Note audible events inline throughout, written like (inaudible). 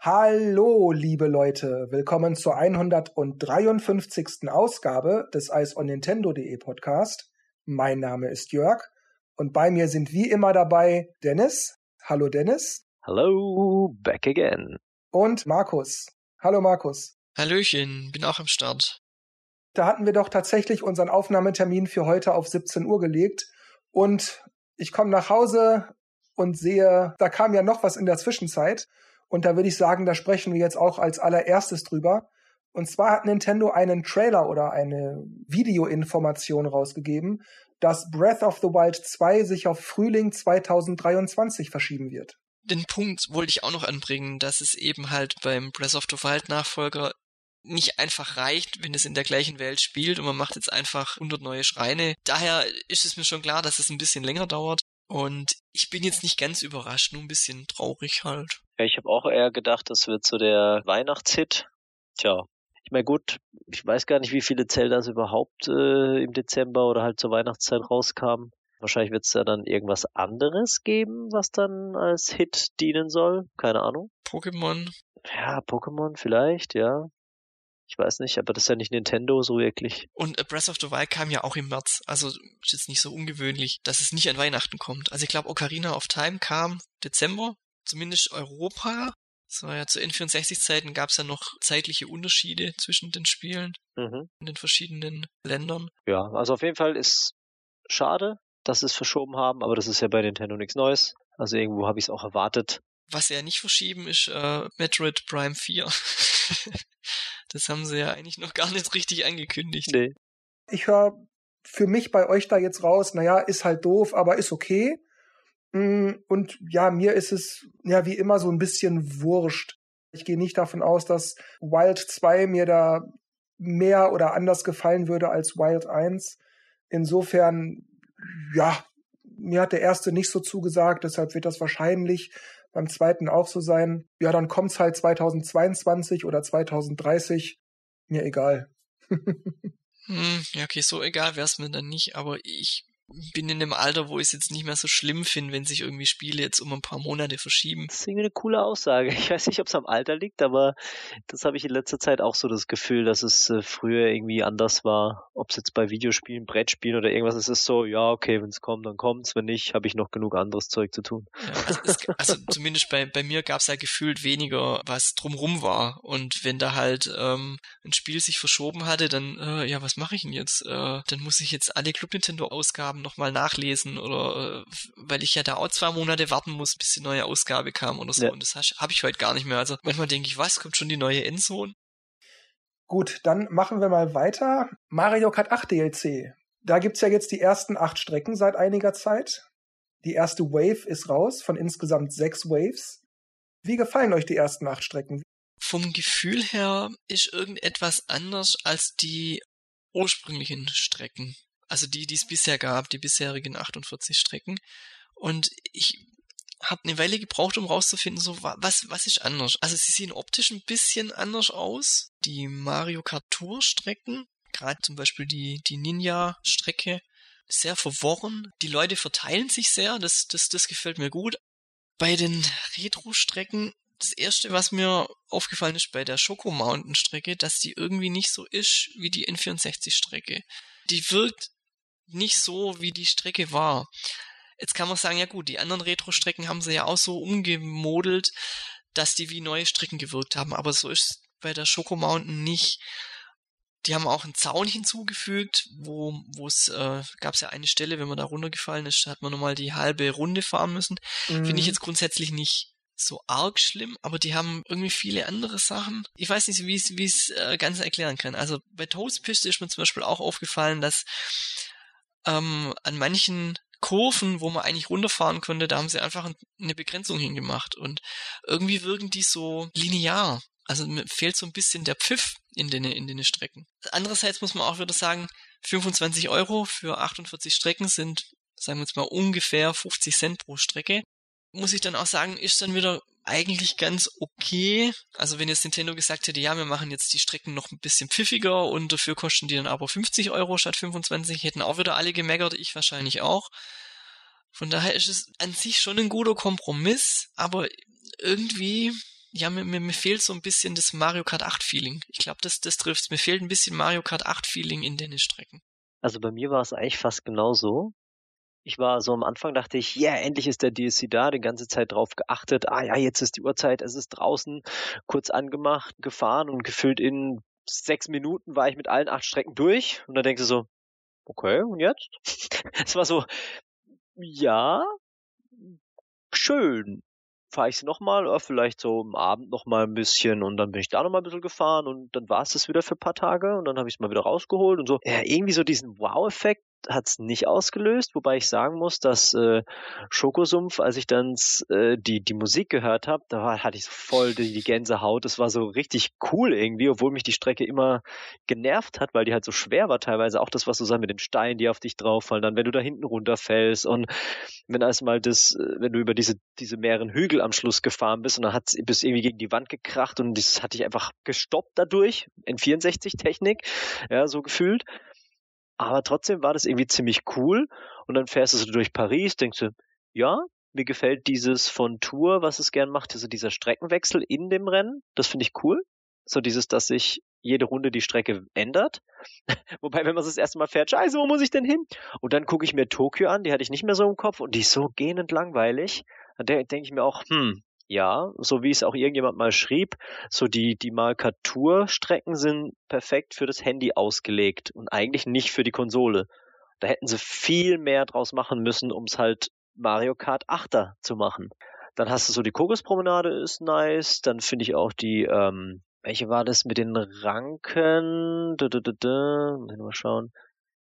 Hallo, liebe Leute, willkommen zur 153. Ausgabe des Eis on Nintendo.de Podcast. Mein Name ist Jörg und bei mir sind wie immer dabei Dennis. Hallo Dennis. Hallo, back again. Und Markus. Hallo Markus. Hallöchen, bin auch am Start. Da hatten wir doch tatsächlich unseren Aufnahmetermin für heute auf 17 Uhr gelegt und ich komme nach Hause und sehe, da kam ja noch was in der Zwischenzeit und da würde ich sagen, da sprechen wir jetzt auch als allererstes drüber. Und zwar hat Nintendo einen Trailer oder eine Videoinformation rausgegeben, dass Breath of the Wild 2 sich auf Frühling 2023 verschieben wird. Den Punkt wollte ich auch noch anbringen, dass es eben halt beim Breath of the Wild Nachfolger nicht einfach reicht, wenn es in der gleichen Welt spielt und man macht jetzt einfach 100 neue Schreine. Daher ist es mir schon klar, dass es ein bisschen länger dauert. Und ich bin jetzt nicht ganz überrascht, nur ein bisschen traurig halt. Ja, ich habe auch eher gedacht, das wird so der Weihnachtshit. Tja, ich meine gut, ich weiß gar nicht, wie viele Zeldas überhaupt äh, im Dezember oder halt zur Weihnachtszeit rauskamen. Wahrscheinlich wird es ja dann irgendwas anderes geben, was dann als Hit dienen soll. Keine Ahnung. Pokémon. Ja, Pokémon vielleicht, ja. Ich weiß nicht, aber das ist ja nicht Nintendo so wirklich. Und äh, Breath of the Wild kam ja auch im März. Also ist jetzt nicht so ungewöhnlich, dass es nicht an Weihnachten kommt. Also ich glaube, Ocarina of Time kam Dezember, zumindest Europa. So ja, zu N64-Zeiten gab es ja noch zeitliche Unterschiede zwischen den Spielen mhm. in den verschiedenen Ländern. Ja, also auf jeden Fall ist schade, dass sie es verschoben haben, aber das ist ja bei Nintendo nichts Neues. Also irgendwo habe ich es auch erwartet. Was sie ja nicht verschieben, ist äh, Metroid Prime 4. (laughs) das haben sie ja eigentlich noch gar nicht richtig angekündigt. Nee. Ich höre für mich bei euch da jetzt raus, naja, ist halt doof, aber ist okay. Mm, und ja, mir ist es ja wie immer so ein bisschen wurscht. Ich gehe nicht davon aus, dass Wild 2 mir da mehr oder anders gefallen würde als Wild 1. Insofern, ja, mir hat der erste nicht so zugesagt, deshalb wird das wahrscheinlich beim zweiten auch so sein. Ja, dann kommt's halt 2022 oder 2030. Mir egal. (laughs) hm, ja, okay, so egal wär's mir dann nicht, aber ich bin in einem Alter, wo ich es jetzt nicht mehr so schlimm finde, wenn sich irgendwie Spiele jetzt um ein paar Monate verschieben. Das ist irgendwie eine coole Aussage. Ich weiß nicht, ob es am Alter liegt, aber das habe ich in letzter Zeit auch so das Gefühl, dass es äh, früher irgendwie anders war. Ob es jetzt bei Videospielen, Brettspielen oder irgendwas ist, ist so, ja, okay, wenn es kommt, dann kommt's. Wenn nicht, habe ich noch genug anderes Zeug zu tun. Ja, also, es, also zumindest bei, bei mir gab es ja gefühlt weniger, was drumrum war. Und wenn da halt ähm, ein Spiel sich verschoben hatte, dann, äh, ja, was mache ich denn jetzt? Äh, dann muss ich jetzt alle Club Nintendo-Ausgaben Ausgaben nochmal nachlesen oder äh, weil ich ja da auch zwei Monate warten muss, bis die neue Ausgabe kam oder so. Ja. Und das habe ich heute gar nicht mehr. Also manchmal denke ich, was, kommt schon die neue Endzone? Gut, dann machen wir mal weiter. Mario Kart 8 DLC. Da gibt's ja jetzt die ersten acht Strecken seit einiger Zeit. Die erste Wave ist raus von insgesamt sechs Waves. Wie gefallen euch die ersten acht Strecken? Vom Gefühl her ist irgendetwas anders als die ursprünglichen Strecken also die, die es bisher gab, die bisherigen 48 Strecken. Und ich habe eine Weile gebraucht, um rauszufinden, so was was ist anders. Also sie sehen optisch ein bisschen anders aus. Die Mario Kart Tour Strecken, gerade zum Beispiel die die Ninja Strecke, sehr verworren. Die Leute verteilen sich sehr. Das das das gefällt mir gut. Bei den Retro Strecken das erste, was mir aufgefallen ist bei der Schoko Mountain Strecke, dass die irgendwie nicht so ist wie die N64 Strecke. Die wirkt nicht so, wie die Strecke war. Jetzt kann man sagen, ja gut, die anderen Retro-Strecken haben sie ja auch so umgemodelt, dass die wie neue Strecken gewirkt haben, aber so ist bei der Schoko Mountain nicht. Die haben auch einen Zaun hinzugefügt, wo wo es äh, gab es ja eine Stelle, wenn man da runtergefallen ist, hat man nochmal die halbe Runde fahren müssen. Mhm. Finde ich jetzt grundsätzlich nicht so arg schlimm, aber die haben irgendwie viele andere Sachen. Ich weiß nicht, wie ich es äh, ganz erklären kann. Also bei Toastpiste ist mir zum Beispiel auch aufgefallen, dass ähm, an manchen Kurven, wo man eigentlich runterfahren könnte, da haben sie einfach eine Begrenzung hingemacht. Und irgendwie wirken die so linear. Also mir fehlt so ein bisschen der Pfiff in den, in den Strecken. Andererseits muss man auch wieder sagen, 25 Euro für 48 Strecken sind, sagen wir jetzt mal, ungefähr 50 Cent pro Strecke. Muss ich dann auch sagen, ist dann wieder eigentlich ganz okay. Also wenn jetzt Nintendo gesagt hätte, ja, wir machen jetzt die Strecken noch ein bisschen pfiffiger und dafür kosten die dann aber 50 Euro statt 25, hätten auch wieder alle gemeckert, ich wahrscheinlich auch. Von daher ist es an sich schon ein guter Kompromiss, aber irgendwie, ja, mir, mir, mir fehlt so ein bisschen das Mario Kart 8 Feeling. Ich glaube, das, das trifft Mir fehlt ein bisschen Mario Kart 8 Feeling in den Strecken. Also bei mir war es eigentlich fast genauso ich war so am Anfang, dachte ich, ja, yeah, endlich ist der DLC da, die ganze Zeit drauf geachtet, ah ja, jetzt ist die Uhrzeit, es ist draußen, kurz angemacht, gefahren und gefühlt in sechs Minuten war ich mit allen acht Strecken durch und dann denkst du so, okay, und jetzt? (laughs) es war so, ja, schön. Fahre ich sie nochmal oder vielleicht so am Abend nochmal ein bisschen und dann bin ich da nochmal ein bisschen gefahren und dann war es das wieder für ein paar Tage und dann habe ich es mal wieder rausgeholt und so. Ja, irgendwie so diesen Wow-Effekt, hat es nicht ausgelöst, wobei ich sagen muss, dass äh, Schokosumpf, als ich dann äh, die, die Musik gehört habe, da war, hatte ich so voll die, die Gänsehaut. Das war so richtig cool irgendwie, obwohl mich die Strecke immer genervt hat, weil die halt so schwer war teilweise. Auch das, was du sagst mit den Steinen, die auf dich drauffallen, dann wenn du da hinten runterfällst und wenn erstmal das, äh, wenn du über diese, diese mehreren Hügel am Schluss gefahren bist und dann hat bist irgendwie gegen die Wand gekracht und das hatte ich einfach gestoppt dadurch, in 64 Technik, ja, so gefühlt. Aber trotzdem war das irgendwie ziemlich cool. Und dann fährst du so durch Paris, denkst du, ja, mir gefällt dieses von Tour, was es gern macht, also dieser Streckenwechsel in dem Rennen. Das finde ich cool. So dieses, dass sich jede Runde die Strecke ändert. (laughs) Wobei, wenn man es das erste Mal fährt, scheiße, wo muss ich denn hin? Und dann gucke ich mir Tokio an, die hatte ich nicht mehr so im Kopf und die ist so gähnend langweilig. Dann denke ich mir auch, hm, ja, so wie es auch irgendjemand mal schrieb, so die, die Markaturstrecken sind perfekt für das Handy ausgelegt und eigentlich nicht für die Konsole. Da hätten sie viel mehr draus machen müssen, um es halt Mario Kart 8er zu machen. Dann hast du so die Kokospromenade ist nice, dann finde ich auch die, ähm, welche war das mit den Ranken? Da, da, da, da. Mal schauen.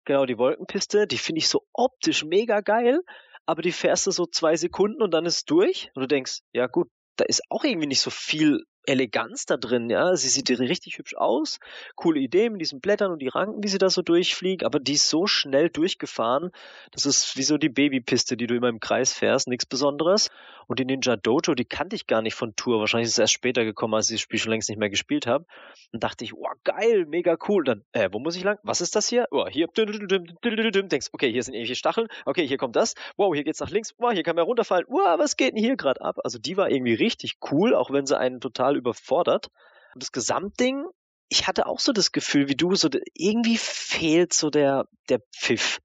Genau, die Wolkenpiste, die finde ich so optisch mega geil, aber die fährst du so zwei Sekunden und dann ist durch? Und du denkst, ja gut, da ist auch irgendwie nicht so viel Eleganz da drin, ja. Sie sieht richtig hübsch aus. Coole Idee mit diesen Blättern und die Ranken, wie sie da so durchfliegt, aber die ist so schnell durchgefahren. Das ist wie so die Babypiste, die du immer im Kreis fährst, nichts Besonderes. Und die Ninja Dojo, die kannte ich gar nicht von Tour. Wahrscheinlich ist es erst später gekommen, als ich das Spiel schon längst nicht mehr gespielt habe. Und dachte ich, wow, geil, mega cool. Dann, äh, wo muss ich lang? Was ist das hier? Oh, hier, denkst, okay, hier sind irgendwelche Stacheln. Okay, hier kommt das. Wow, hier geht's nach links. Wow, hier kann man runterfallen. Wow, was geht denn hier gerade ab? Also die war irgendwie richtig cool, auch wenn sie einen total überfordert. Das Gesamtding, ich hatte auch so das Gefühl wie du, so irgendwie fehlt so der, der Pfiff.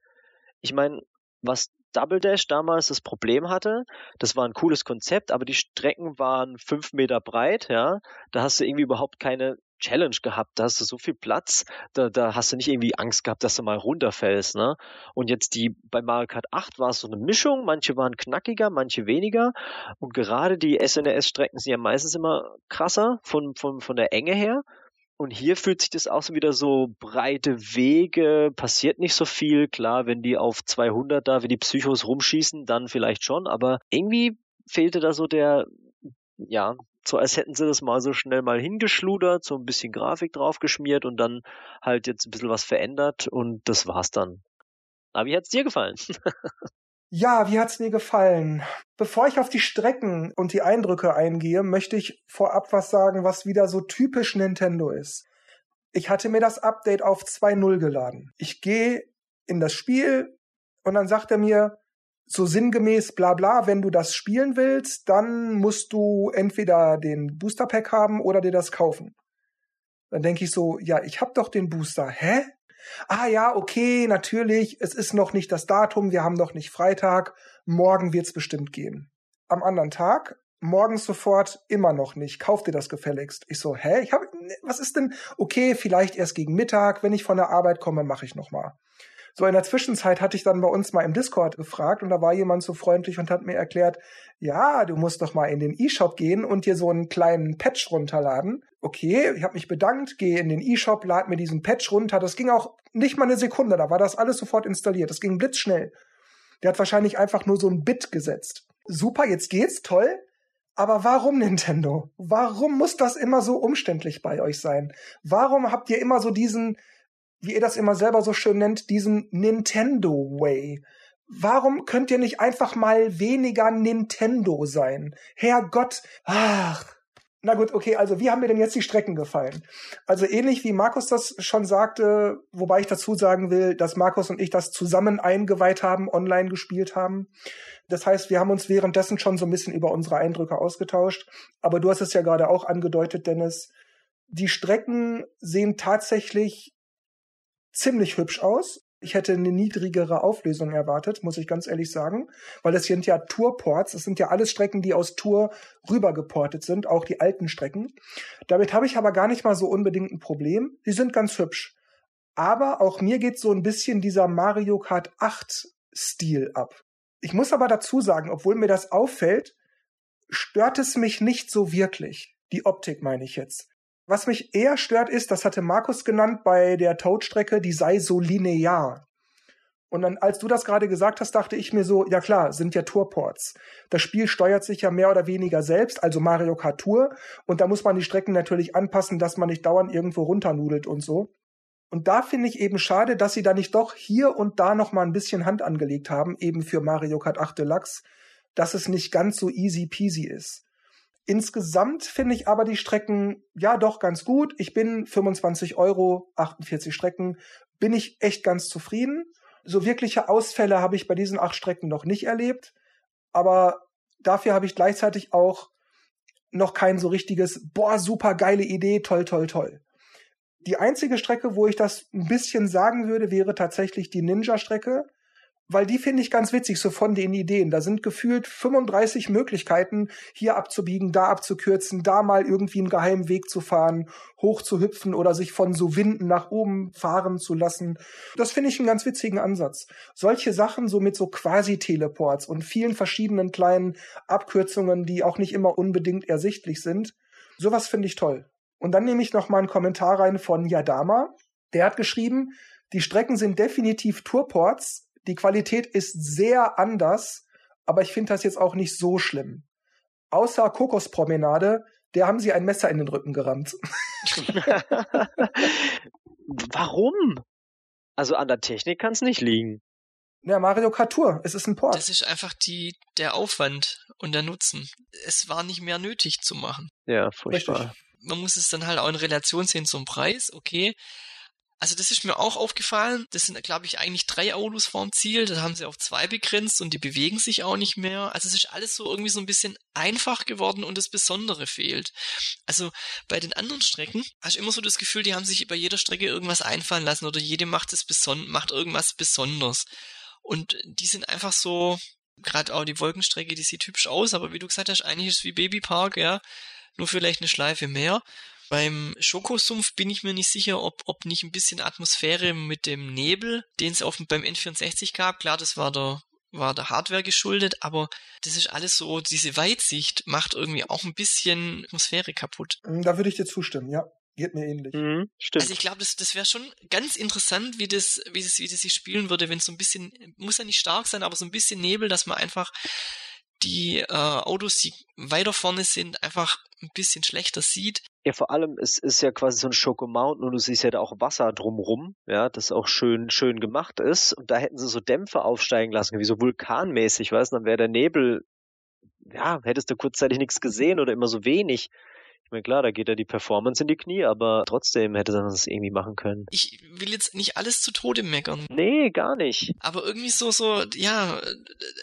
Ich meine, was Double Dash damals das Problem hatte, das war ein cooles Konzept, aber die Strecken waren fünf Meter breit, ja. Da hast du irgendwie überhaupt keine Challenge gehabt, da hast du so viel Platz, da, da hast du nicht irgendwie Angst gehabt, dass du mal runterfällst, ne? Und jetzt die, bei Mario Kart 8 war es so eine Mischung, manche waren knackiger, manche weniger und gerade die SNES-Strecken sind ja meistens immer krasser von, von, von der Enge her. Und hier fühlt sich das auch so wieder so breite Wege, passiert nicht so viel. Klar, wenn die auf 200 da, wenn die Psychos rumschießen, dann vielleicht schon, aber irgendwie fehlte da so der, ja, so als hätten sie das mal so schnell mal hingeschludert, so ein bisschen Grafik draufgeschmiert und dann halt jetzt ein bisschen was verändert und das war's dann. Aber wie hat's dir gefallen? (laughs) Ja, wie hat's mir gefallen? Bevor ich auf die Strecken und die Eindrücke eingehe, möchte ich vorab was sagen, was wieder so typisch Nintendo ist. Ich hatte mir das Update auf 2.0 geladen. Ich gehe in das Spiel und dann sagt er mir, so sinngemäß bla bla, wenn du das spielen willst, dann musst du entweder den Booster Pack haben oder dir das kaufen. Dann denke ich so, ja, ich hab doch den Booster. Hä? Ah ja, okay, natürlich, es ist noch nicht das Datum, wir haben noch nicht Freitag, morgen wird's bestimmt gehen. Am anderen Tag, morgens sofort, immer noch nicht, kauf dir das gefälligst. Ich so, hä, ich hab, was ist denn, okay, vielleicht erst gegen Mittag, wenn ich von der Arbeit komme, mache ich noch mal. So in der Zwischenzeit hatte ich dann bei uns mal im Discord gefragt und da war jemand so freundlich und hat mir erklärt, ja, du musst doch mal in den E-Shop gehen und dir so einen kleinen Patch runterladen. Okay, ich habe mich bedankt, gehe in den E-Shop, lad mir diesen Patch runter. Das ging auch nicht mal eine Sekunde, da war das alles sofort installiert. Das ging blitzschnell. Der hat wahrscheinlich einfach nur so ein Bit gesetzt. Super, jetzt geht's, toll. Aber warum (laughs) Nintendo? Warum muss das immer so umständlich bei euch sein? Warum habt ihr immer so diesen, wie ihr das immer selber so schön nennt, diesen Nintendo Way. warum könnt ihr nicht einfach mal weniger Nintendo sein? Herrgott, ach. Na gut, okay, also wie haben mir denn jetzt die Strecken gefallen? Also ähnlich wie Markus das schon sagte, wobei ich dazu sagen will, dass Markus und ich das zusammen eingeweiht haben, online gespielt haben. Das heißt, wir haben uns währenddessen schon so ein bisschen über unsere Eindrücke ausgetauscht. Aber du hast es ja gerade auch angedeutet, Dennis. Die Strecken sehen tatsächlich ziemlich hübsch aus. Ich hätte eine niedrigere Auflösung erwartet, muss ich ganz ehrlich sagen, weil es sind ja Tourports, es sind ja alles Strecken, die aus Tour rübergeportet sind, auch die alten Strecken. Damit habe ich aber gar nicht mal so unbedingt ein Problem. Die sind ganz hübsch. Aber auch mir geht so ein bisschen dieser Mario Kart 8 Stil ab. Ich muss aber dazu sagen, obwohl mir das auffällt, stört es mich nicht so wirklich. Die Optik meine ich jetzt. Was mich eher stört ist, das hatte Markus genannt bei der Toad-Strecke, die sei so linear. Und dann, als du das gerade gesagt hast, dachte ich mir so, ja klar, sind ja Tourports. Das Spiel steuert sich ja mehr oder weniger selbst, also Mario Kart Tour. Und da muss man die Strecken natürlich anpassen, dass man nicht dauernd irgendwo runternudelt und so. Und da finde ich eben schade, dass sie da nicht doch hier und da noch mal ein bisschen Hand angelegt haben, eben für Mario Kart 8 Deluxe, dass es nicht ganz so easy peasy ist. Insgesamt finde ich aber die Strecken ja doch ganz gut. Ich bin 25 Euro, 48 Strecken, bin ich echt ganz zufrieden. So wirkliche Ausfälle habe ich bei diesen acht Strecken noch nicht erlebt, aber dafür habe ich gleichzeitig auch noch kein so richtiges, boah, super geile Idee, toll, toll, toll. Die einzige Strecke, wo ich das ein bisschen sagen würde, wäre tatsächlich die Ninja-Strecke weil die finde ich ganz witzig, so von den Ideen. Da sind gefühlt 35 Möglichkeiten, hier abzubiegen, da abzukürzen, da mal irgendwie einen geheimen Weg zu fahren, hoch zu hüpfen oder sich von so Winden nach oben fahren zu lassen. Das finde ich einen ganz witzigen Ansatz. Solche Sachen so mit so quasi Teleports und vielen verschiedenen kleinen Abkürzungen, die auch nicht immer unbedingt ersichtlich sind. Sowas finde ich toll. Und dann nehme ich noch mal einen Kommentar rein von Yadama. Der hat geschrieben, die Strecken sind definitiv Tourports, die Qualität ist sehr anders, aber ich finde das jetzt auch nicht so schlimm. Außer Kokospromenade, der haben sie ein Messer in den Rücken gerammt. (laughs) Warum? Also an der Technik kann es nicht liegen. Ja, Mario Kart Tour, es ist ein Port. Das ist einfach die, der Aufwand und der Nutzen. Es war nicht mehr nötig zu machen. Ja, furchtbar. Richtig. Man muss es dann halt auch in Relation sehen zum Preis. Okay, also das ist mir auch aufgefallen. Das sind, glaube ich, eigentlich drei Autos vorm Ziel. Da haben sie auf zwei begrenzt und die bewegen sich auch nicht mehr. Also es ist alles so irgendwie so ein bisschen einfach geworden und das Besondere fehlt. Also bei den anderen Strecken hast du immer so das Gefühl, die haben sich bei jeder Strecke irgendwas einfallen lassen oder jede macht es beson macht irgendwas besonders. Und die sind einfach so, gerade auch die Wolkenstrecke, die sieht hübsch aus, aber wie du gesagt hast, eigentlich ist es wie Babypark, ja. Nur vielleicht eine Schleife mehr. Beim Schokosumpf bin ich mir nicht sicher, ob, ob nicht ein bisschen Atmosphäre mit dem Nebel, den es auf, beim N64 gab. Klar, das war der, war der Hardware geschuldet, aber das ist alles so, diese Weitsicht macht irgendwie auch ein bisschen Atmosphäre kaputt. Mm, da würde ich dir zustimmen, ja. Geht mir ähnlich. Mhm, stimmt. Also ich glaube, das, das wäre schon ganz interessant, wie das, wie das, wie das sich spielen würde, wenn so ein bisschen, muss ja nicht stark sein, aber so ein bisschen Nebel, dass man einfach die äh, Autos, die weiter vorne sind, einfach ein bisschen schlechter sieht. Ja, vor allem, es ist ja quasi so ein Schoko Mountain und du siehst ja da auch Wasser drumrum, ja, das auch schön, schön gemacht ist. Und da hätten sie so Dämpfe aufsteigen lassen, wie so vulkanmäßig, weißt du, dann wäre der Nebel, ja, hättest du kurzzeitig nichts gesehen oder immer so wenig. Ich meine, klar, da geht ja die Performance in die Knie, aber trotzdem hätte man das irgendwie machen können. Ich will jetzt nicht alles zu Tode meckern. Nee, gar nicht. Aber irgendwie so, so, ja,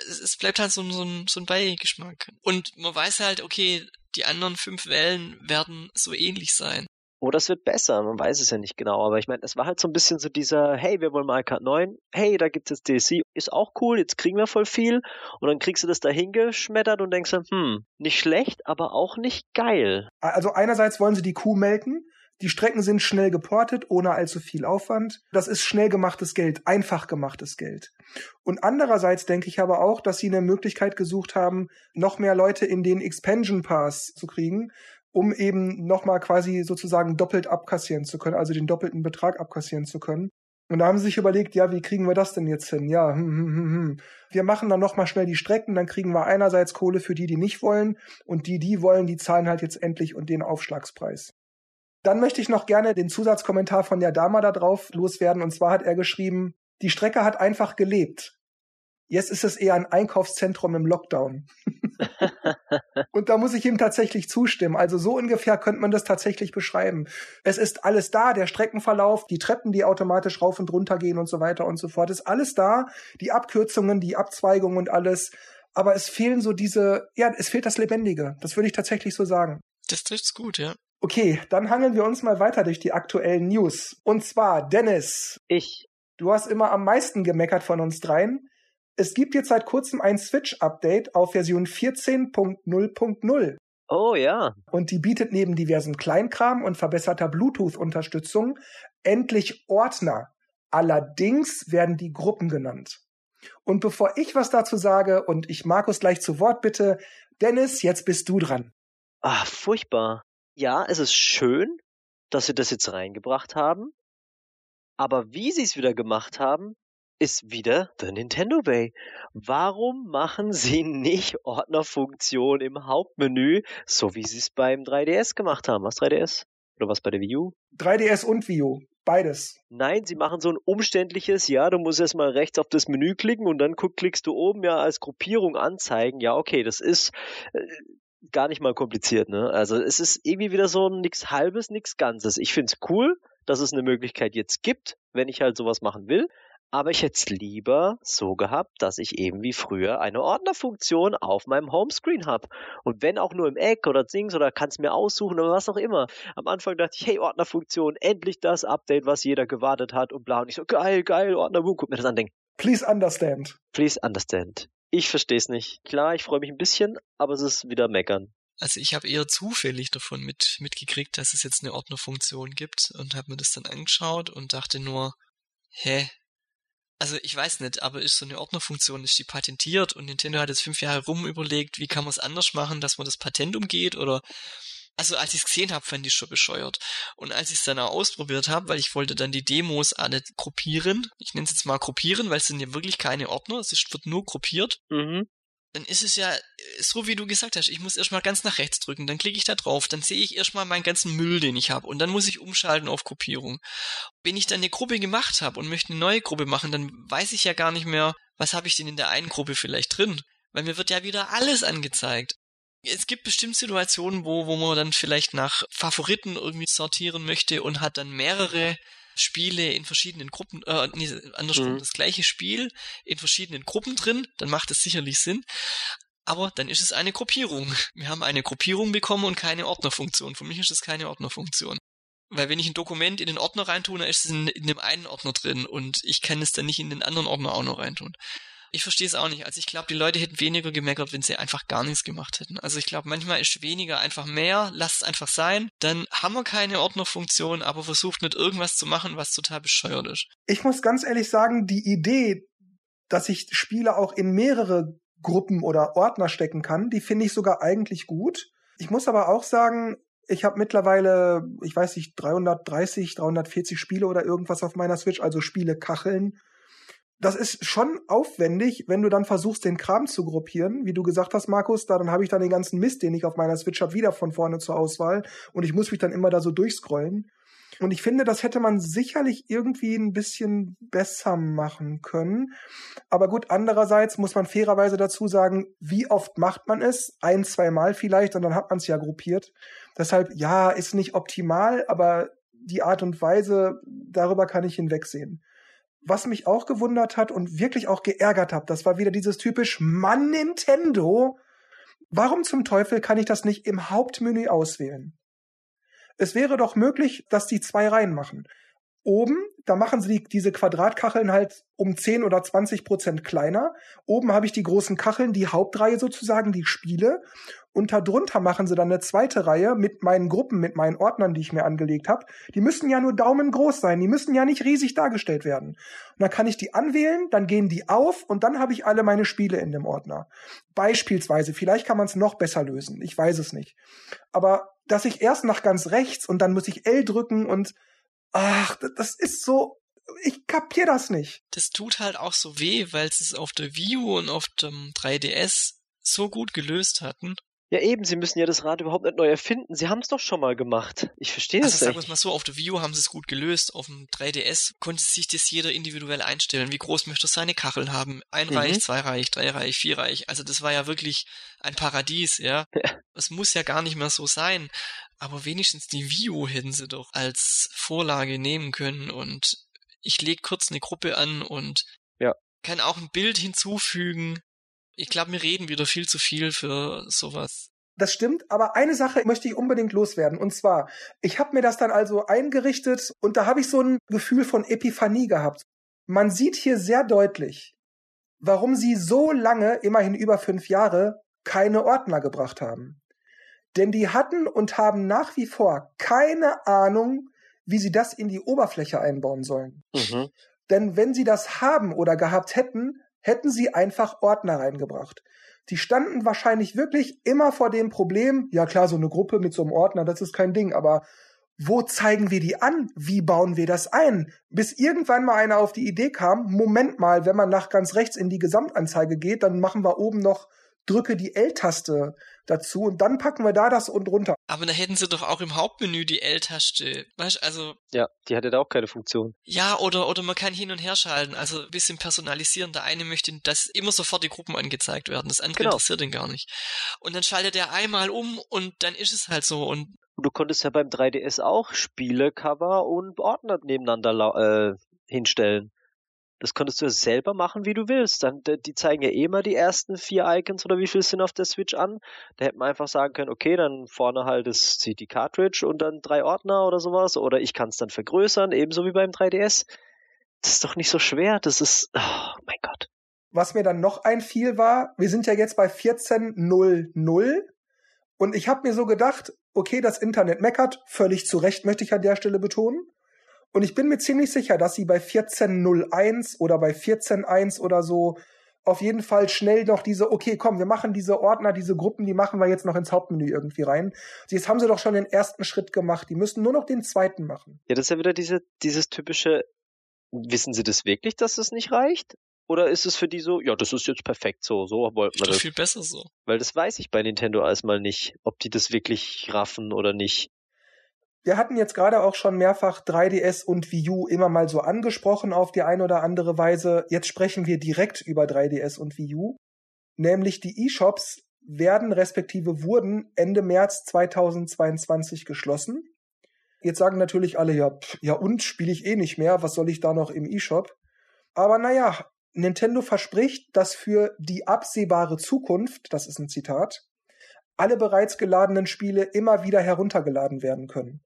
es bleibt halt so, so, ein, so ein Beigeschmack. Und man weiß halt, okay, die anderen fünf Wellen werden so ähnlich sein. Oh, das wird besser, man weiß es ja nicht genau, aber ich meine, es war halt so ein bisschen so dieser, hey, wir wollen mal Kart 9, hey, da gibt's jetzt DLC, ist auch cool, jetzt kriegen wir voll viel und dann kriegst du das da hingeschmettert und denkst dann, hm, nicht schlecht, aber auch nicht geil. Also einerseits wollen sie die Kuh melken, die Strecken sind schnell geportet, ohne allzu viel Aufwand. Das ist schnell gemachtes Geld, einfach gemachtes Geld. Und andererseits denke ich aber auch, dass sie eine Möglichkeit gesucht haben, noch mehr Leute in den Expansion Pass zu kriegen, um eben nochmal quasi sozusagen doppelt abkassieren zu können, also den doppelten Betrag abkassieren zu können. Und da haben sie sich überlegt, ja, wie kriegen wir das denn jetzt hin? Ja, hm, hm, hm, hm. wir machen dann nochmal schnell die Strecken, dann kriegen wir einerseits Kohle für die, die nicht wollen, und die, die wollen, die zahlen halt jetzt endlich und den Aufschlagspreis. Dann möchte ich noch gerne den Zusatzkommentar von der Dama da drauf loswerden, und zwar hat er geschrieben, die Strecke hat einfach gelebt. Jetzt ist es eher ein Einkaufszentrum im Lockdown. (laughs) und da muss ich ihm tatsächlich zustimmen. Also so ungefähr könnte man das tatsächlich beschreiben. Es ist alles da, der Streckenverlauf, die Treppen, die automatisch rauf und runter gehen und so weiter und so fort. Ist alles da, die Abkürzungen, die Abzweigungen und alles. Aber es fehlen so diese, ja, es fehlt das Lebendige. Das würde ich tatsächlich so sagen. Das trifft's gut, ja. Okay, dann hangeln wir uns mal weiter durch die aktuellen News. Und zwar, Dennis. Ich. Du hast immer am meisten gemeckert von uns dreien. Es gibt jetzt seit kurzem ein Switch-Update auf Version 14.0.0. Oh ja. Und die bietet neben diversen Kleinkram und verbesserter Bluetooth-Unterstützung endlich Ordner. Allerdings werden die Gruppen genannt. Und bevor ich was dazu sage und ich Markus gleich zu Wort bitte, Dennis, jetzt bist du dran. Ah, furchtbar. Ja, es ist schön, dass sie das jetzt reingebracht haben. Aber wie sie es wieder gemacht haben, ist wieder der Nintendo Way. Warum machen (laughs) sie nicht Ordnerfunktion im Hauptmenü, so wie sie es beim 3DS gemacht haben? Was 3DS? Oder was bei der Wii U? 3DS und Wii U. Beides. Nein, sie machen so ein umständliches, ja, du musst erstmal rechts auf das Menü klicken und dann klickst du oben ja als Gruppierung anzeigen. Ja, okay, das ist äh, gar nicht mal kompliziert, ne? Also es ist irgendwie wieder so nix halbes, nix ganzes. Ich find's cool, dass es eine Möglichkeit jetzt gibt, wenn ich halt sowas machen will. Aber ich hätte es lieber so gehabt, dass ich eben wie früher eine Ordnerfunktion auf meinem Homescreen habe. Und wenn auch nur im Eck oder Dings oder kann es mir aussuchen oder was auch immer. Am Anfang dachte ich, hey, Ordnerfunktion, endlich das Update, was jeder gewartet hat und bla. Und ich so, geil, geil, Ordner, guck mir das an, denk. Please understand. Please understand. Ich verstehe es nicht. Klar, ich freue mich ein bisschen, aber es ist wieder meckern. Also ich habe eher zufällig davon mit, mitgekriegt, dass es jetzt eine Ordnerfunktion gibt und habe mir das dann angeschaut und dachte nur, hä, also ich weiß nicht, aber ist so eine Ordnerfunktion, ist die patentiert und Nintendo hat jetzt fünf Jahre rum überlegt, wie kann man es anders machen, dass man das Patent umgeht oder also als ich es gesehen habe, fand ich schon bescheuert. Und als ich es dann auch ausprobiert habe, weil ich wollte dann die Demos alle gruppieren, ich nenne es jetzt mal gruppieren, weil es sind ja wirklich keine Ordner, es wird nur gruppiert. Mhm dann ist es ja so, wie du gesagt hast, ich muss erstmal ganz nach rechts drücken, dann klicke ich da drauf, dann sehe ich erstmal meinen ganzen Müll, den ich habe und dann muss ich umschalten auf Gruppierung. Wenn ich dann eine Gruppe gemacht habe und möchte eine neue Gruppe machen, dann weiß ich ja gar nicht mehr, was habe ich denn in der einen Gruppe vielleicht drin, weil mir wird ja wieder alles angezeigt. Es gibt bestimmt Situationen, wo, wo man dann vielleicht nach Favoriten irgendwie sortieren möchte und hat dann mehrere Spiele in verschiedenen Gruppen, äh, nee, andersrum, mhm. das gleiche Spiel in verschiedenen Gruppen drin, dann macht es sicherlich Sinn. Aber dann ist es eine Gruppierung. Wir haben eine Gruppierung bekommen und keine Ordnerfunktion. Für mich ist es keine Ordnerfunktion. Weil wenn ich ein Dokument in den Ordner reintue, dann ist es in, in dem einen Ordner drin und ich kann es dann nicht in den anderen Ordner auch noch reintun. Ich verstehe es auch nicht. Also ich glaube, die Leute hätten weniger gemeckert, wenn sie einfach gar nichts gemacht hätten. Also ich glaube, manchmal ist weniger einfach mehr, lasst es einfach sein. Dann haben wir keine Ordnerfunktion, aber versucht nicht irgendwas zu machen, was total bescheuert ist. Ich muss ganz ehrlich sagen, die Idee, dass ich Spiele auch in mehrere Gruppen oder Ordner stecken kann, die finde ich sogar eigentlich gut. Ich muss aber auch sagen, ich habe mittlerweile, ich weiß nicht, 330, 340 Spiele oder irgendwas auf meiner Switch, also Spiele Kacheln das ist schon aufwendig, wenn du dann versuchst, den Kram zu gruppieren, wie du gesagt hast, Markus, da dann habe ich dann den ganzen Mist, den ich auf meiner Switch habe, wieder von vorne zur Auswahl und ich muss mich dann immer da so durchscrollen. Und ich finde, das hätte man sicherlich irgendwie ein bisschen besser machen können. Aber gut, andererseits muss man fairerweise dazu sagen, wie oft macht man es? Ein, zwei Mal vielleicht und dann hat man es ja gruppiert. Deshalb, ja, ist nicht optimal, aber die Art und Weise, darüber kann ich hinwegsehen. Was mich auch gewundert hat und wirklich auch geärgert hat, das war wieder dieses typisch Mann Nintendo. Warum zum Teufel kann ich das nicht im Hauptmenü auswählen? Es wäre doch möglich, dass die zwei Reihen machen. Oben, da machen sie die, diese Quadratkacheln halt um 10 oder 20 Prozent kleiner. Oben habe ich die großen Kacheln, die Hauptreihe sozusagen, die Spiele. Und darunter machen sie dann eine zweite Reihe mit meinen Gruppen, mit meinen Ordnern, die ich mir angelegt habe. Die müssen ja nur daumengroß sein, die müssen ja nicht riesig dargestellt werden. Und dann kann ich die anwählen, dann gehen die auf und dann habe ich alle meine Spiele in dem Ordner. Beispielsweise, vielleicht kann man es noch besser lösen, ich weiß es nicht. Aber dass ich erst nach ganz rechts und dann muss ich L drücken und ach, das ist so, ich kapier das nicht. Das tut halt auch so weh, weil sie es auf der View und auf dem 3DS so gut gelöst hatten. Ja, eben, sie müssen ja das Rad überhaupt nicht neu erfinden. Sie haben es doch schon mal gemacht. Ich verstehe Also das sagen wir nicht. es mal so, auf der View haben sie es gut gelöst. Auf dem 3DS konnte sich das jeder individuell einstellen. Wie groß möchte er seine Kachel haben? Ein Mhm. Reich, zwei Reich, drei Reich, vier Reich. Also das war ja wirklich ein Paradies, ja. (laughs) Ja. Es muss ja gar nicht mehr so sein. Aber wenigstens die View hätten sie doch als Vorlage nehmen können und ich lege kurz eine Gruppe an und Ja. kann auch ein Bild hinzufügen. Ich glaube, wir reden wieder viel zu viel für sowas. Das stimmt, aber eine Sache möchte ich unbedingt loswerden. Und zwar, ich habe mir das dann also eingerichtet und da habe ich so ein Gefühl von Epiphanie gehabt. Man sieht hier sehr deutlich, warum sie so lange, immerhin über fünf Jahre, keine Ordner gebracht haben. Denn die hatten und haben nach wie vor keine Ahnung, wie sie das in die Oberfläche einbauen sollen. Mhm. Denn wenn sie das haben oder gehabt hätten, hätten sie einfach Ordner reingebracht. Die standen wahrscheinlich wirklich immer vor dem Problem, ja klar, so eine Gruppe mit so einem Ordner, das ist kein Ding, aber wo zeigen wir die an? Wie bauen wir das ein? Bis irgendwann mal einer auf die Idee kam, Moment mal, wenn man nach ganz rechts in die Gesamtanzeige geht, dann machen wir oben noch drücke die L-Taste dazu und dann packen wir da das und runter. Aber da hätten sie doch auch im Hauptmenü die L-Taste. Weißt also, Ja, die hatte da auch keine Funktion. ja, oder, oder man kann hin und her schalten, also ein bisschen personalisieren. Der eine möchte, dass immer sofort die Gruppen angezeigt werden. Das andere Genau. interessiert ihn gar nicht. Und dann schaltet er einmal um und dann ist es halt so. Und du konntest ja beim 3DS auch Spielecover und Ordner nebeneinander äh, hinstellen. Das konntest du ja selber machen, wie du willst. Dann, die zeigen ja eh immer die ersten vier Icons oder wie viel sind auf der Switch an. Da hätte man einfach sagen können, okay, dann vorne halt das, die Cartridge und dann drei Ordner oder sowas. Oder ich kann es dann vergrößern, ebenso wie beim 3DS. Das ist doch nicht so schwer. Das ist, oh mein Gott. Was mir dann noch einfiel war, wir sind ja jetzt bei 14.00 und ich habe mir so gedacht, okay, das Internet meckert, völlig zu Recht möchte ich an der Stelle betonen. Und ich bin mir ziemlich sicher, dass sie bei 14.01 oder bei 14.1 oder so auf jeden Fall schnell noch diese, okay, komm, wir machen diese Ordner, diese Gruppen, die machen wir jetzt noch ins Hauptmenü irgendwie rein. Jetzt haben sie doch schon den ersten Schritt gemacht, die müssen nur noch den zweiten machen. Ja, das ist ja wieder diese, dieses typische, wissen sie das wirklich, dass das nicht reicht? Oder ist es für die so, ja, das ist jetzt perfekt so, so wollten ist wir das. viel besser so. Weil das weiß ich bei Nintendo erstmal nicht, ob die das wirklich raffen oder nicht. Wir hatten jetzt gerade auch schon mehrfach 3DS und Wii U immer mal so angesprochen auf die eine oder andere Weise. Jetzt sprechen wir direkt über 3DS und Wii U. Nämlich die eShops werden respektive wurden Ende März 2022 geschlossen. Jetzt sagen natürlich alle, ja, pff, ja und spiele ich eh nicht mehr, was soll ich da noch im eShop? Aber naja, Nintendo verspricht, dass für die absehbare Zukunft, das ist ein Zitat, alle bereits geladenen Spiele immer wieder heruntergeladen werden können,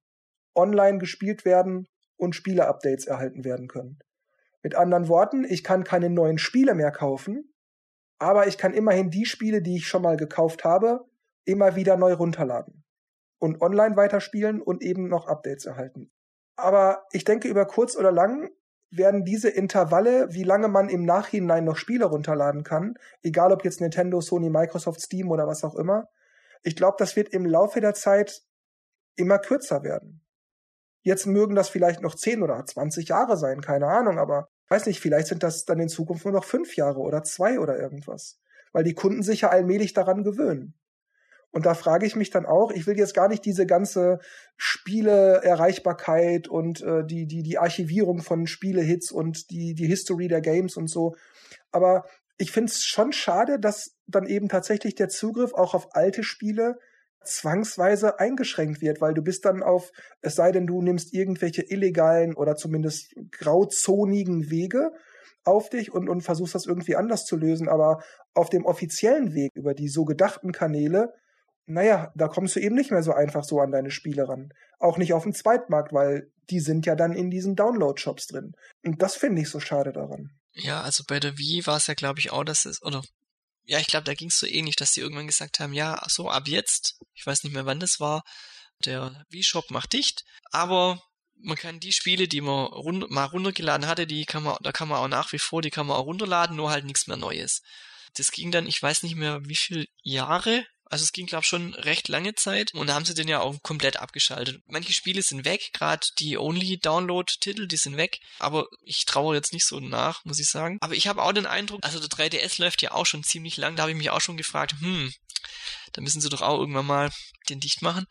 online gespielt werden und Spiele-Updates erhalten werden können. Mit anderen Worten, ich kann keine neuen Spiele mehr kaufen, aber ich kann immerhin die Spiele, die ich schon mal gekauft habe, immer wieder neu runterladen und online weiterspielen und eben noch Updates erhalten. Aber ich denke, über kurz oder lang werden diese Intervalle, wie lange man im Nachhinein noch Spiele runterladen kann, egal ob jetzt Nintendo, Sony, Microsoft, Steam oder was auch immer, ich glaube, das wird im Laufe der Zeit immer kürzer werden. Jetzt mögen das vielleicht noch 10 oder 20 Jahre sein, keine Ahnung, aber weiß nicht, vielleicht sind das dann in Zukunft nur noch fünf Jahre oder zwei oder irgendwas. Weil die Kunden sich ja allmählich daran gewöhnen. Und da frage ich mich dann auch, ich will jetzt gar nicht diese ganze Spiele-Erreichbarkeit und äh, die, die, die Archivierung von Spielehits und die, die History der Games und so. Aber ich finde es schon schade, dass dann eben tatsächlich der Zugriff auch auf alte Spiele zwangsweise eingeschränkt wird, weil du bist dann auf, es sei denn, du nimmst irgendwelche illegalen oder zumindest grauzonigen Wege auf dich und, und versuchst das irgendwie anders zu lösen, aber auf dem offiziellen Weg über die so gedachten Kanäle, naja, da kommst du eben nicht mehr so einfach so an deine Spiele ran. Auch nicht auf dem Zweitmarkt, weil die sind ja dann in diesen Download-Shops drin. Und das finde ich so schade daran. Ja, also bei der Wii war es ja, glaube ich, auch, dass es, oder ja, ich glaube, da ging es so ähnlich, dass sie irgendwann gesagt haben, ja, so, ab jetzt, ich weiß nicht mehr, wann das war, der Wii-Shop macht dicht, aber man kann die Spiele, die man run mal runtergeladen hatte, die kann man, da kann man auch nach wie vor, die kann man auch runterladen, nur halt nichts mehr Neues. Das ging dann, ich weiß nicht mehr, wie viel Jahre, also es ging, glaube ich, schon recht lange Zeit und da haben sie den ja auch komplett abgeschaltet. Manche Spiele sind weg, gerade die Only-Download-Titel, die sind weg, aber ich traue jetzt nicht so nach, muss ich sagen. Aber ich habe auch den Eindruck, also der 3DS läuft ja auch schon ziemlich lang, da habe ich mich auch schon gefragt, hm, Da müssen sie doch auch irgendwann mal den dicht machen.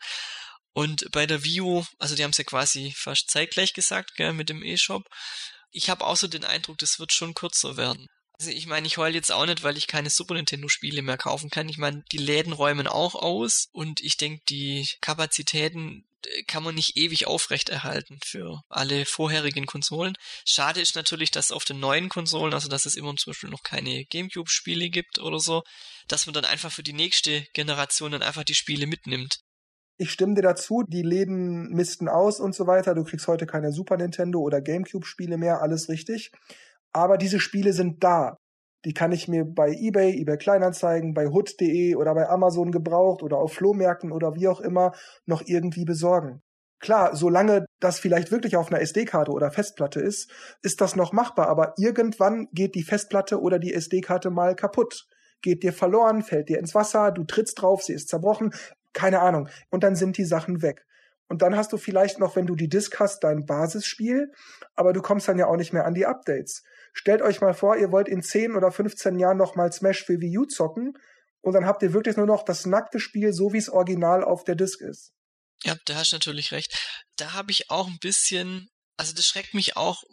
Und bei der Vio, also die haben es ja quasi fast zeitgleich gesagt, gell, mit dem E-Shop. Ich habe auch so den Eindruck, das wird schon kürzer werden. Also ich meine, ich heule jetzt auch nicht, weil ich keine Super Nintendo Spiele mehr kaufen kann. Ich meine, die Läden räumen auch aus und ich denke, die Kapazitäten äh, kann man nicht ewig aufrechterhalten für alle vorherigen Konsolen. Schade ist natürlich, dass auf den neuen Konsolen, also dass es immer zum Beispiel noch keine Gamecube-Spiele gibt oder so, dass man dann einfach für die nächste Generation dann einfach die Spiele mitnimmt. Ich stimme dir dazu, die Läden missten aus und so weiter. Du kriegst heute keine Super Nintendo oder Gamecube-Spiele mehr, alles richtig. Aber diese Spiele sind da. Die kann ich mir bei eBay, eBay Kleinanzeigen, bei hood.de oder bei Amazon gebraucht oder auf Flohmärkten oder wie auch immer noch irgendwie besorgen. Klar, solange das vielleicht wirklich auf einer SD-Karte oder Festplatte ist, ist das noch machbar, aber irgendwann geht die Festplatte oder die SD-Karte mal kaputt. Geht dir verloren, fällt dir ins Wasser, du trittst drauf, sie ist zerbrochen, keine Ahnung. Und dann sind die Sachen weg. Und dann hast du vielleicht noch, wenn du die Disk hast, dein Basisspiel, aber du kommst dann ja auch nicht mehr an die Updates. Stellt euch mal vor, ihr wollt in 10 oder 15 Jahren noch mal Smash für Wii U zocken und dann habt ihr wirklich nur noch das nackte Spiel, so wie es original auf der Disk ist. Ja, da hast du natürlich recht. Da habe ich auch ein bisschen, also das schreckt mich auch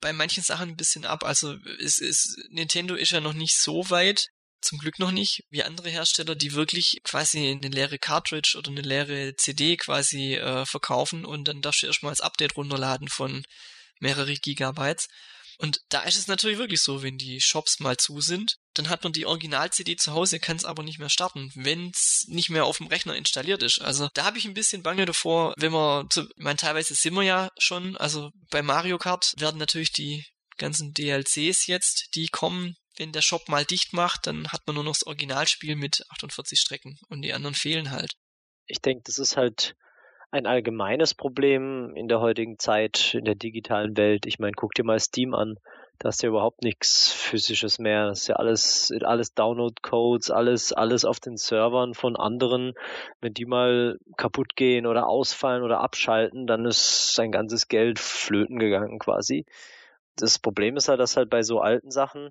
bei manchen Sachen ein bisschen ab. Also es ist, Nintendo ist ja noch nicht so weit, zum Glück noch nicht, wie andere Hersteller, die wirklich quasi eine leere Cartridge oder eine leere CD quasi äh, verkaufen und dann darfst du erstmal als Update runterladen von mehrere Gigabytes. Und da ist es natürlich wirklich so, wenn die Shops mal zu sind, dann hat man die Original-CD zu Hause, kann es aber nicht mehr starten, wenn es nicht mehr auf dem Rechner installiert ist. Also da habe ich ein bisschen Bange davor, wenn man, ich meine, teilweise sind wir ja schon, also bei Mario Kart werden natürlich die ganzen DLCs jetzt, die kommen, wenn der Shop mal dicht macht, dann hat man nur noch das Originalspiel mit 48 Strecken und die anderen fehlen halt. Ich denke, das ist halt ein allgemeines Problem in der heutigen Zeit, in der digitalen Welt. Ich meine, guck dir mal Steam an. Da ist ja überhaupt nichts physisches mehr. Das ist ja alles, alles Download-Codes, alles, alles auf den Servern von anderen. Wenn die mal kaputt gehen oder ausfallen oder abschalten, dann ist sein ganzes Geld flöten gegangen quasi. Das Problem ist halt, dass halt bei so alten Sachen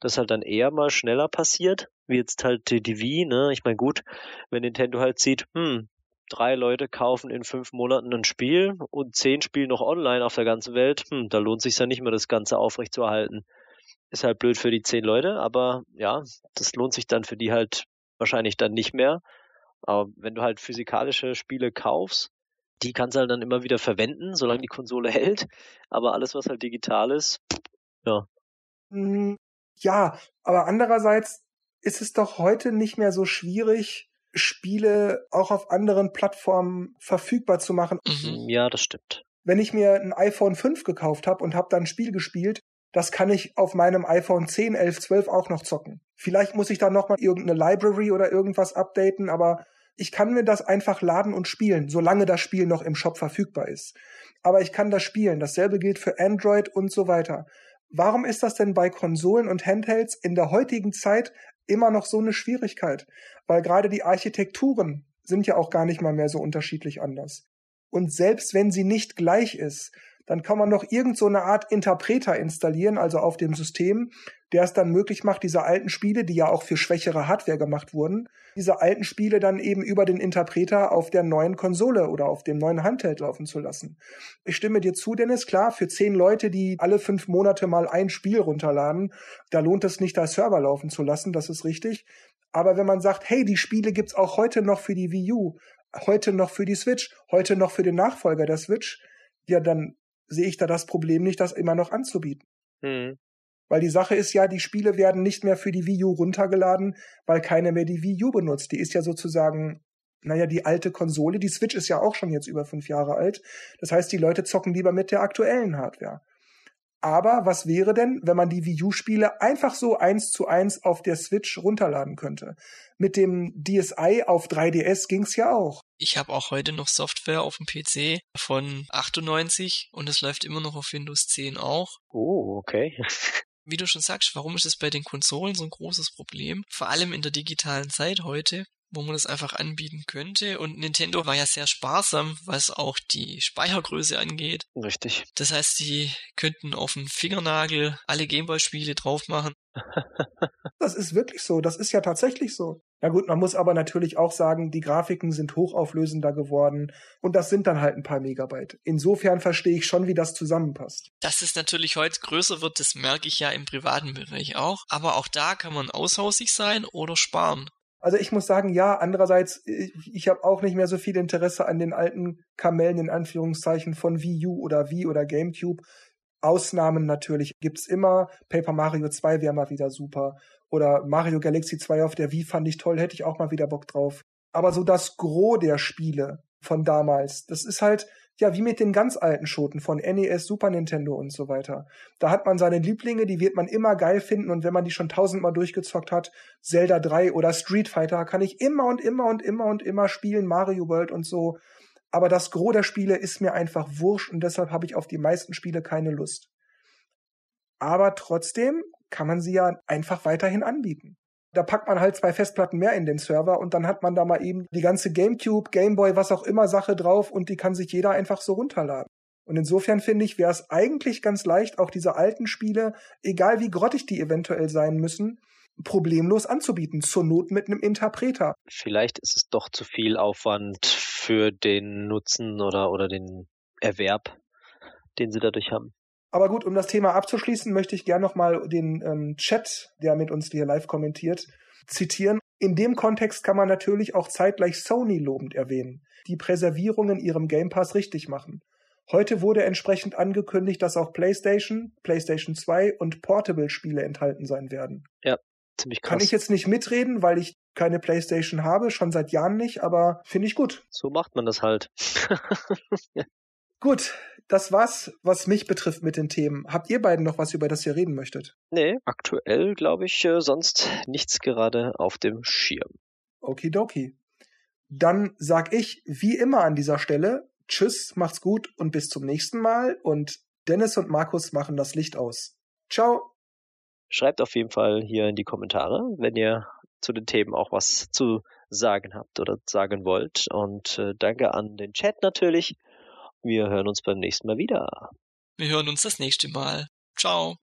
das halt dann eher mal schneller passiert, wie jetzt halt die, Wii, ne? Ich meine, gut, wenn Nintendo halt sieht, hm, drei Leute kaufen in fünf Monaten ein Spiel und zehn spielen noch online auf der ganzen Welt, hm, da lohnt sich ja nicht mehr, das Ganze aufrechtzuerhalten. Ist halt blöd für die zehn Leute, aber ja, das lohnt sich dann für die halt wahrscheinlich dann nicht mehr. Aber wenn du halt physikalische Spiele kaufst, die kannst du halt dann immer wieder verwenden, solange die Konsole (laughs) hält. Aber alles, was halt digital ist, ja. Hm, ja, aber andererseits ist es doch heute nicht mehr so schwierig, Spiele auch auf anderen Plattformen verfügbar zu machen. Mhm. Ja, das stimmt. Wenn ich mir ein iPhone 5 gekauft habe und habe dann ein Spiel gespielt, das kann ich auf meinem iPhone 10, 11, 12 auch noch zocken. Vielleicht muss ich dann nochmal irgendeine Library oder irgendwas updaten, aber ich kann mir das einfach laden und spielen, solange das Spiel noch im Shop verfügbar ist. Aber ich kann das spielen. Dasselbe gilt für Android und so weiter. Warum ist das denn bei Konsolen und Handhelds in der heutigen Zeit immer noch so eine Schwierigkeit? Weil gerade die Architekturen sind ja auch gar nicht mal mehr so unterschiedlich anders. Und selbst wenn sie nicht gleich ist, dann kann man noch irgend so eine Art Interpreter installieren, also auf dem System, der es dann möglich macht, diese alten Spiele, die ja auch für schwächere Hardware gemacht wurden, diese alten Spiele dann eben über den Interpreter auf der neuen Konsole oder auf dem neuen Handheld laufen zu lassen. Ich stimme dir zu, Dennis, klar, für zehn Leute, die alle fünf Monate mal ein Spiel runterladen, da lohnt es nicht, da Server laufen zu lassen, das ist richtig. Aber wenn man sagt, hey, die Spiele gibt's auch heute noch für die Wii U, heute noch für die Switch, heute noch für den Nachfolger der Switch, ja, dann sehe ich da das Problem nicht, das immer noch anzubieten. Mhm. Weil die Sache ist ja, die Spiele werden nicht mehr für die Wii U runtergeladen, weil keiner mehr die Wii U benutzt. Die ist ja sozusagen, naja, die alte Konsole. Die Switch ist ja auch schon jetzt über fünf Jahre alt. Das heißt, die Leute zocken lieber mit der aktuellen Hardware. Aber was wäre denn, wenn man die Wii U-Spiele einfach so eins zu eins auf der Switch runterladen könnte? Mit dem DSi auf 3DS ging's ja auch. Ich habe auch heute noch Software auf dem PC von 98 und es läuft immer noch auf Windows 10 auch. Oh, okay. Wie du schon sagst, warum ist es bei den Konsolen so ein großes Problem? Vor allem in der digitalen Zeit heute, wo man das einfach anbieten könnte. Und Nintendo war ja sehr sparsam, was auch die Speichergröße angeht. Richtig. Das heißt, die könnten auf den Fingernagel alle Gameboy-Spiele drauf machen. (laughs) das ist wirklich so. Das ist ja tatsächlich so. Na gut, man muss aber natürlich auch sagen, die Grafiken sind hochauflösender geworden und das sind dann halt ein paar Megabyte. Insofern verstehe ich schon, wie das zusammenpasst. Dass es natürlich heute größer wird, das merke ich ja im privaten Bereich auch. Aber auch da kann man aushausig sein oder sparen. Also ich muss sagen, ja, andererseits, ich, ich habe auch nicht mehr so viel Interesse an den alten Kamellen in Anführungszeichen von Wii U oder Wii oder GameCube. Ausnahmen natürlich gibt's immer. Paper Mario 2 wäre mal wieder super. Oder Mario Galaxy 2 auf der Wii fand ich toll, hätte ich auch mal wieder Bock drauf. Aber so das Gros der Spiele von damals, das ist halt, ja, wie mit den ganz alten Schoten von NES, Super Nintendo und so weiter. Da hat man seine Lieblinge, die wird man immer geil finden und wenn man die schon tausendmal durchgezockt hat, Zelda 3 oder Street Fighter, kann ich immer und immer und immer und immer spielen, Mario World und so. Aber das Gros der Spiele ist mir einfach wurscht und deshalb habe ich auf die meisten Spiele keine Lust. Aber trotzdem kann man sie ja einfach weiterhin anbieten. Da packt man halt zwei Festplatten mehr in den Server und dann hat man da mal eben die ganze GameCube, Gameboy, was auch immer Sache drauf und die kann sich jeder einfach so runterladen. Und insofern finde ich, wäre es eigentlich ganz leicht, auch diese alten Spiele, egal wie grottig die eventuell sein müssen, problemlos anzubieten, zur Not mit einem Interpreter. Vielleicht ist es doch zu viel Aufwand für den Nutzen oder, oder den Erwerb, den sie dadurch haben. Aber gut, um das Thema abzuschließen, möchte ich gerne nochmal den ähm, Chat, der mit uns hier live kommentiert, zitieren. In dem Kontext kann man natürlich auch zeitgleich Sony lobend erwähnen, die Präservierung in ihrem Game Pass richtig machen. Heute wurde entsprechend angekündigt, dass auch PlayStation, PlayStation 2 und Portable-Spiele enthalten sein werden. Ja, ziemlich krass. Kann ich jetzt nicht mitreden, weil ich keine PlayStation habe, schon seit Jahren nicht, aber finde ich gut. So macht man das halt. (laughs) Gut, das war's, was mich betrifft mit den Themen. Habt ihr beiden noch was, über das ihr reden möchtet? Nee, aktuell glaube ich äh, sonst nichts gerade auf dem Schirm. Okidoki. Dann sag ich, wie immer an dieser Stelle, tschüss, macht's gut und bis zum nächsten Mal und Dennis und Markus machen das Licht aus. Ciao. Schreibt auf jeden Fall hier in die Kommentare, wenn ihr zu den Themen auch was zu sagen habt oder sagen wollt. Und äh, danke an den Chat natürlich. Wir hören uns beim nächsten Mal wieder. Wir hören uns das nächste Mal. Ciao.